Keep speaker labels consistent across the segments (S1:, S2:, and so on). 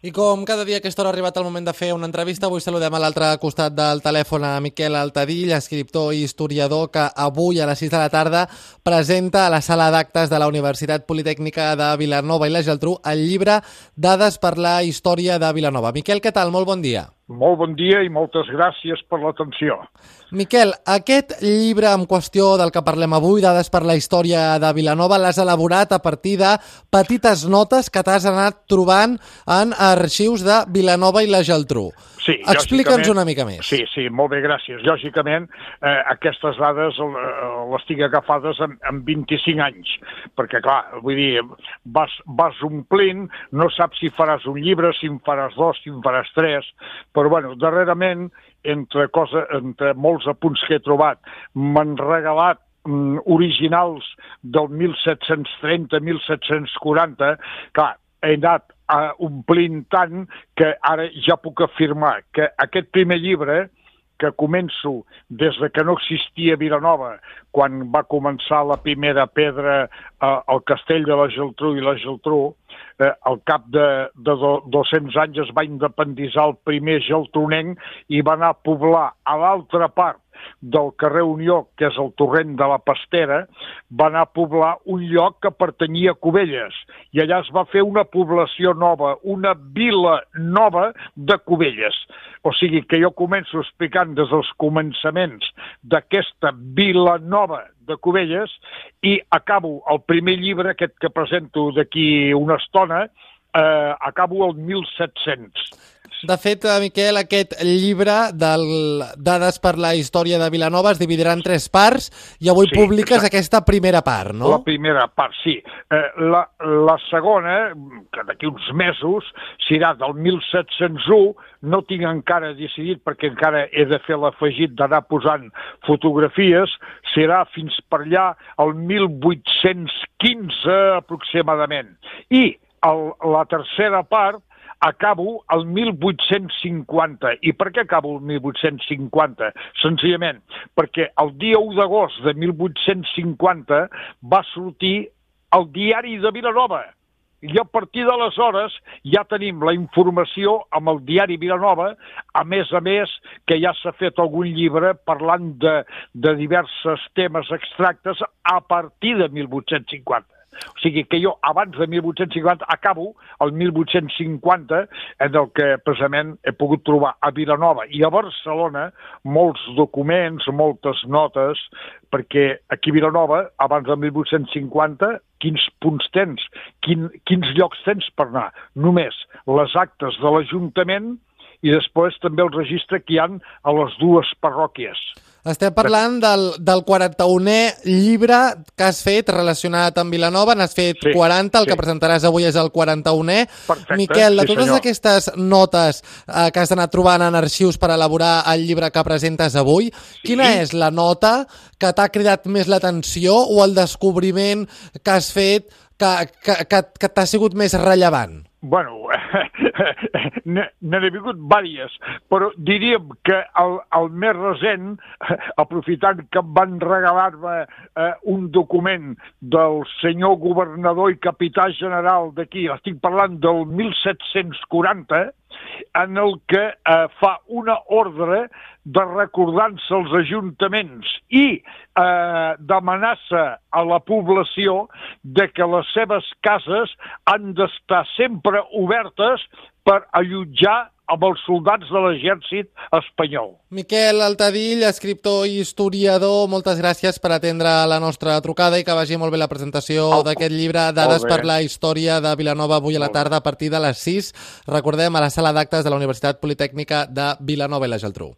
S1: I com cada dia a aquesta hora ha arribat el moment de fer una entrevista, avui saludem a l'altre costat del telèfon a Miquel Altadill, escriptor i historiador que avui a les 6 de la tarda presenta a la sala d'actes de la Universitat Politècnica de Vilanova i la Geltrú el llibre Dades per la història de Vilanova. Miquel, què tal? Molt bon dia.
S2: Molt bon dia i moltes gràcies per l'atenció.
S1: Miquel, aquest llibre en qüestió del que parlem avui, Dades per la història de Vilanova, l'has elaborat a partir de petites notes que t'has anat trobant en arxius de Vilanova i la Geltrú.
S2: Sí,
S1: Explica'ns una mica més.
S2: Sí, sí, molt bé, gràcies. Lògicament, eh, aquestes dades eh, les tinc agafades en, en 25 anys, perquè, clar, vull dir, vas, vas omplint, no saps si faràs un llibre, si en faràs dos, si en faràs tres, però, bueno, darrerament, entre, cosa, entre molts apunts que he trobat, m'han regalat mm, originals del 1730-1740, clar, he anat uh, omplint tant que ara ja puc afirmar que aquest primer llibre, que començo des de que no existia Vilanova, quan va començar la primera pedra eh, al castell de la Geltrú i la Geltrú, eh, al cap de, de do, 200 anys es va independitzar el primer geltronenc i va anar a poblar a l'altra part del carrer Unió, que és el torrent de la Pastera, va anar a poblar un lloc que pertanyia a Cubelles. I allà es va fer una població nova, una vila nova de Cubelles. O sigui que jo començo explicant des dels començaments d'aquesta vila nova de Cubelles i acabo el primer llibre, aquest que presento d'aquí una estona, eh, acabo el 1700
S1: de fet, Miquel, aquest llibre del Dades per la història de Vilanova es dividirà en tres parts i avui sí, publiques exacte. aquesta primera part, no?
S2: La primera part, sí. Eh, la, la segona, que d'aquí uns mesos, serà del 1701, no tinc encara decidit perquè encara he de fer l'afegit d'anar posant fotografies, serà fins per allà el 1815 aproximadament. I el, la tercera part acabo el 1850. I per què acabo el 1850? Senzillament perquè el dia 1 d'agost de 1850 va sortir el diari de Vilanova, i a partir d'aleshores ja tenim la informació amb el diari Vilanova, a més a més que ja s'ha fet algun llibre parlant de, de diversos temes extractes a partir de 1850. O sigui que jo, abans de 1850, acabo el 1850, en el que precisament he pogut trobar a Vilanova i a Barcelona molts documents, moltes notes, perquè aquí a Vilanova, abans del 1850, quins punts tens, quin, quins llocs tens per anar? Només les actes de l'Ajuntament i després també el registre que hi han a les dues parròquies.
S1: Estem parlant del, del 41è llibre que has fet relacionat amb Vilanova, n'has fet sí, 40, el sí. que presentaràs avui és el 41è.
S2: Perfecte,
S1: Miquel, de
S2: sí,
S1: totes
S2: senyor.
S1: aquestes notes eh, que has anat trobant en arxius per elaborar el llibre que presentes avui, sí. quina és la nota que t'ha cridat més l'atenció o el descobriment que has fet que, que, que, que t'ha sigut més rellevant?
S2: Bueno, n'he vingut vàries, però diríem que el, el més recent, aprofitant que em van regalar-me eh, un document del senyor governador i capità general d'aquí, estic parlant del 1740, en el que eh, fa una ordre de recordar-se als ajuntaments i eh, d'amenaça a la població de que les seves cases han d'estar sempre obertes per allotjar amb els soldats de l'exèrcit espanyol.
S1: Miquel Altadill, escriptor i historiador, moltes gràcies per atendre la nostra trucada i que vagi molt bé la presentació oh, d'aquest llibre Dades per la història de Vilanova avui a la tarda a partir de les 6. Recordem, a la sala d'actes de la Universitat Politècnica de Vilanova i la Geltrú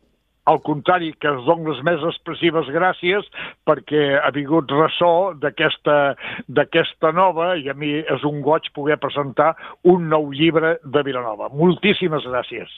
S2: al contrari, que es donen les més expressives gràcies perquè ha vingut ressò d'aquesta nova i a mi és un goig poder presentar un nou llibre de Vilanova. Moltíssimes gràcies.